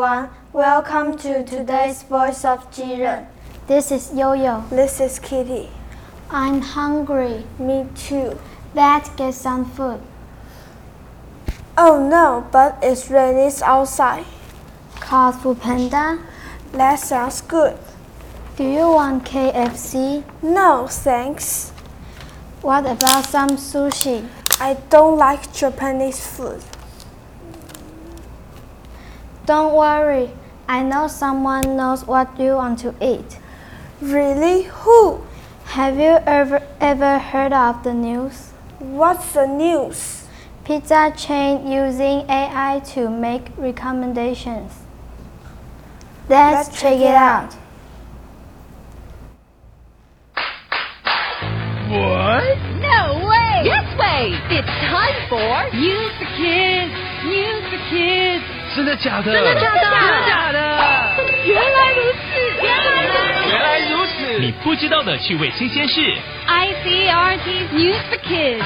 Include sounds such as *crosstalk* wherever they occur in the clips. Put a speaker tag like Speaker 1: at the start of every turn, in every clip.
Speaker 1: everyone. Welcome to today's Voice of Jiren.
Speaker 2: This is Yo-Yo.
Speaker 1: This is Kitty.
Speaker 2: I'm hungry.
Speaker 1: Me too.
Speaker 2: Let's get some food.
Speaker 1: Oh no, but it's raining outside.
Speaker 2: Call Food Panda.
Speaker 1: That sounds good.
Speaker 2: Do you want KFC?
Speaker 1: No, thanks.
Speaker 2: What about some sushi?
Speaker 1: I don't like Japanese food.
Speaker 2: Don't worry. I know someone knows what you want to eat.
Speaker 1: Really? Who?
Speaker 2: Have you ever ever heard of the news?
Speaker 1: What's the news?
Speaker 2: Pizza chain using AI to make recommendations. Let's,
Speaker 1: Let's
Speaker 2: check it out.
Speaker 3: What?
Speaker 4: No way! Yes way! It's time for News for Kids! News for Kids!
Speaker 3: 真的假的？
Speaker 4: 真的假的
Speaker 3: 真的假的？
Speaker 4: 原来如此！原来如此！
Speaker 3: 原来如此！你不知道的趣味新鲜事。
Speaker 4: ICRT's News for Kids!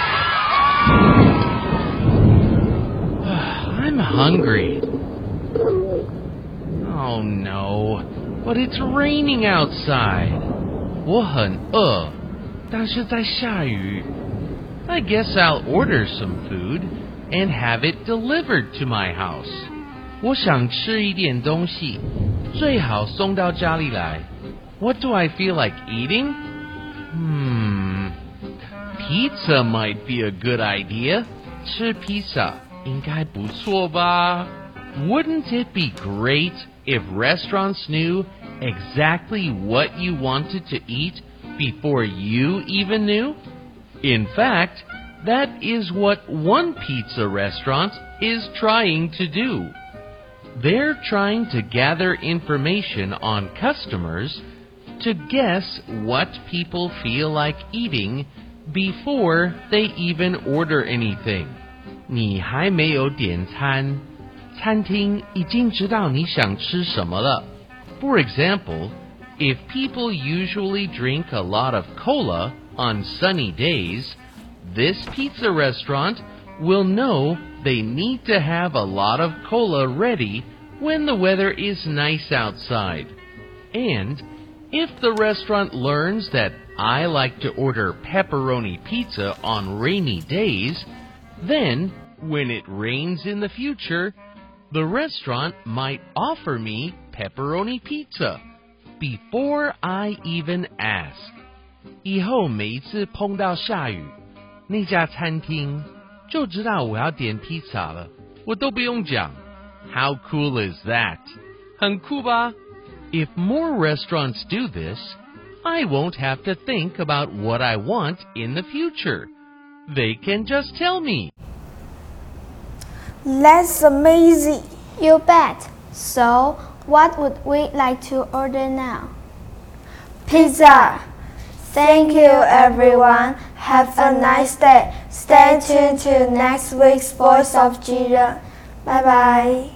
Speaker 4: *sighs*
Speaker 3: I'm hungry. Oh no, but it's raining outside. 我很饿，但是在下雨。I guess I'll order some food and have it delivered to my house. 我想吃一点东西，最好送到家里来。What do I feel like eating? Hmm, pizza might be a good idea. 吃披萨应该不错吧？Wouldn't it be great if restaurants knew exactly what you wanted to eat before you even knew? In fact, that is what one pizza restaurant is trying to do. They're trying to gather information on customers to guess what people feel like eating before they even order anything. 你还没有点餐，餐厅已经知道你想吃什么了。For example, if people usually drink a lot of cola on sunny days, this pizza restaurant will know they need to have a lot of cola ready when the weather is nice outside. And if the restaurant learns that I like to order pepperoni pizza on rainy days, then when it rains in the future, the restaurant might offer me pepperoni pizza before I even ask. 以后每一次碰到下雨，那家餐厅 就知道我要点披萨了，我都不用讲。How cool is that? 很酷吧？If more restaurants do this, I won't have to think about what I want in the future. They can just tell me.
Speaker 1: That's amazing.
Speaker 2: You bet. So, what would we like to order now?
Speaker 1: Pizza. Thank you, everyone. Have a nice day. Stay tuned to next week's Voice of Jiren. Bye bye.